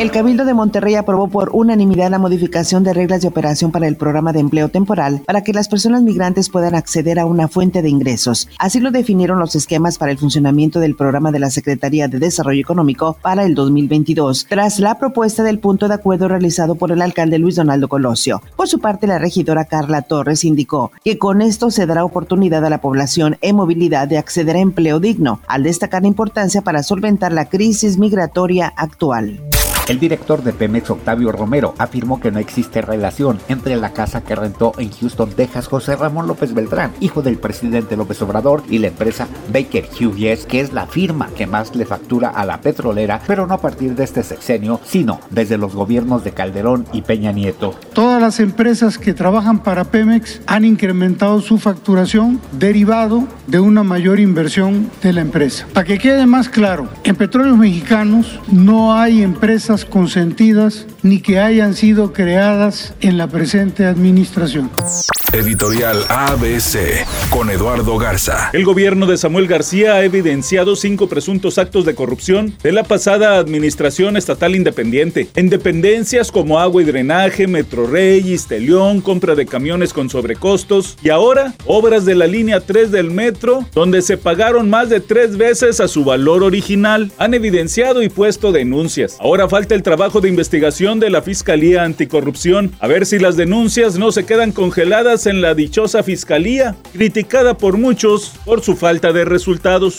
El Cabildo de Monterrey aprobó por unanimidad la modificación de reglas de operación para el programa de empleo temporal para que las personas migrantes puedan acceder a una fuente de ingresos. Así lo definieron los esquemas para el funcionamiento del programa de la Secretaría de Desarrollo Económico para el 2022, tras la propuesta del punto de acuerdo realizado por el alcalde Luis Donaldo Colosio. Por su parte, la regidora Carla Torres indicó que con esto se dará oportunidad a la población en movilidad de acceder a empleo digno, al destacar la importancia para solventar la crisis migratoria actual. El director de Pemex, Octavio Romero, afirmó que no existe relación entre la casa que rentó en Houston, Texas, José Ramón López Beltrán, hijo del presidente López Obrador, y la empresa Baker Hughes, que es la firma que más le factura a la petrolera, pero no a partir de este sexenio, sino desde los gobiernos de Calderón y Peña Nieto. Todas las empresas que trabajan para Pemex han incrementado su facturación derivado de una mayor inversión de la empresa. Para que quede más claro, en Petróleos Mexicanos no hay empresas consentidas ni que hayan sido creadas en la presente administración. Editorial ABC con Eduardo Garza. El gobierno de Samuel García ha evidenciado cinco presuntos actos de corrupción de la pasada administración estatal independiente, en dependencias como agua y drenaje, Metro Rey, Istelión, compra de camiones con sobrecostos y ahora obras de la línea 3 del metro, donde se pagaron más de tres veces a su valor original. Han evidenciado y puesto denuncias. Ahora falta el trabajo de investigación de la Fiscalía Anticorrupción, a ver si las denuncias no se quedan congeladas en la dichosa fiscalía, criticada por muchos por su falta de resultados.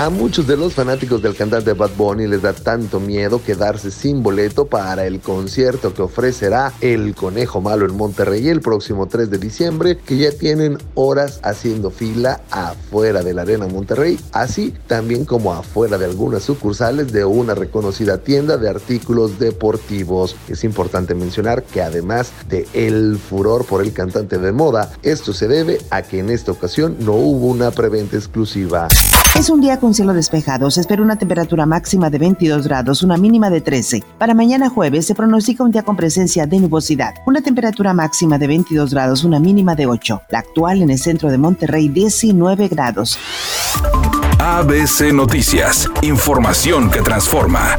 A muchos de los fanáticos del cantante Bad Bunny les da tanto miedo quedarse sin boleto para el concierto que ofrecerá El Conejo Malo en Monterrey el próximo 3 de diciembre, que ya tienen horas haciendo fila afuera de la Arena Monterrey, así también como afuera de algunas sucursales de una reconocida tienda de artículos deportivos. Es importante mencionar que además de el furor por el cantante de moda, esto se debe a que en esta ocasión no hubo una preventa exclusiva. Es un día cielo despejado. Se espera una temperatura máxima de 22 grados, una mínima de 13. Para mañana jueves se pronostica un día con presencia de nubosidad. Una temperatura máxima de 22 grados, una mínima de 8. La actual en el centro de Monterrey, 19 grados. ABC Noticias. Información que transforma.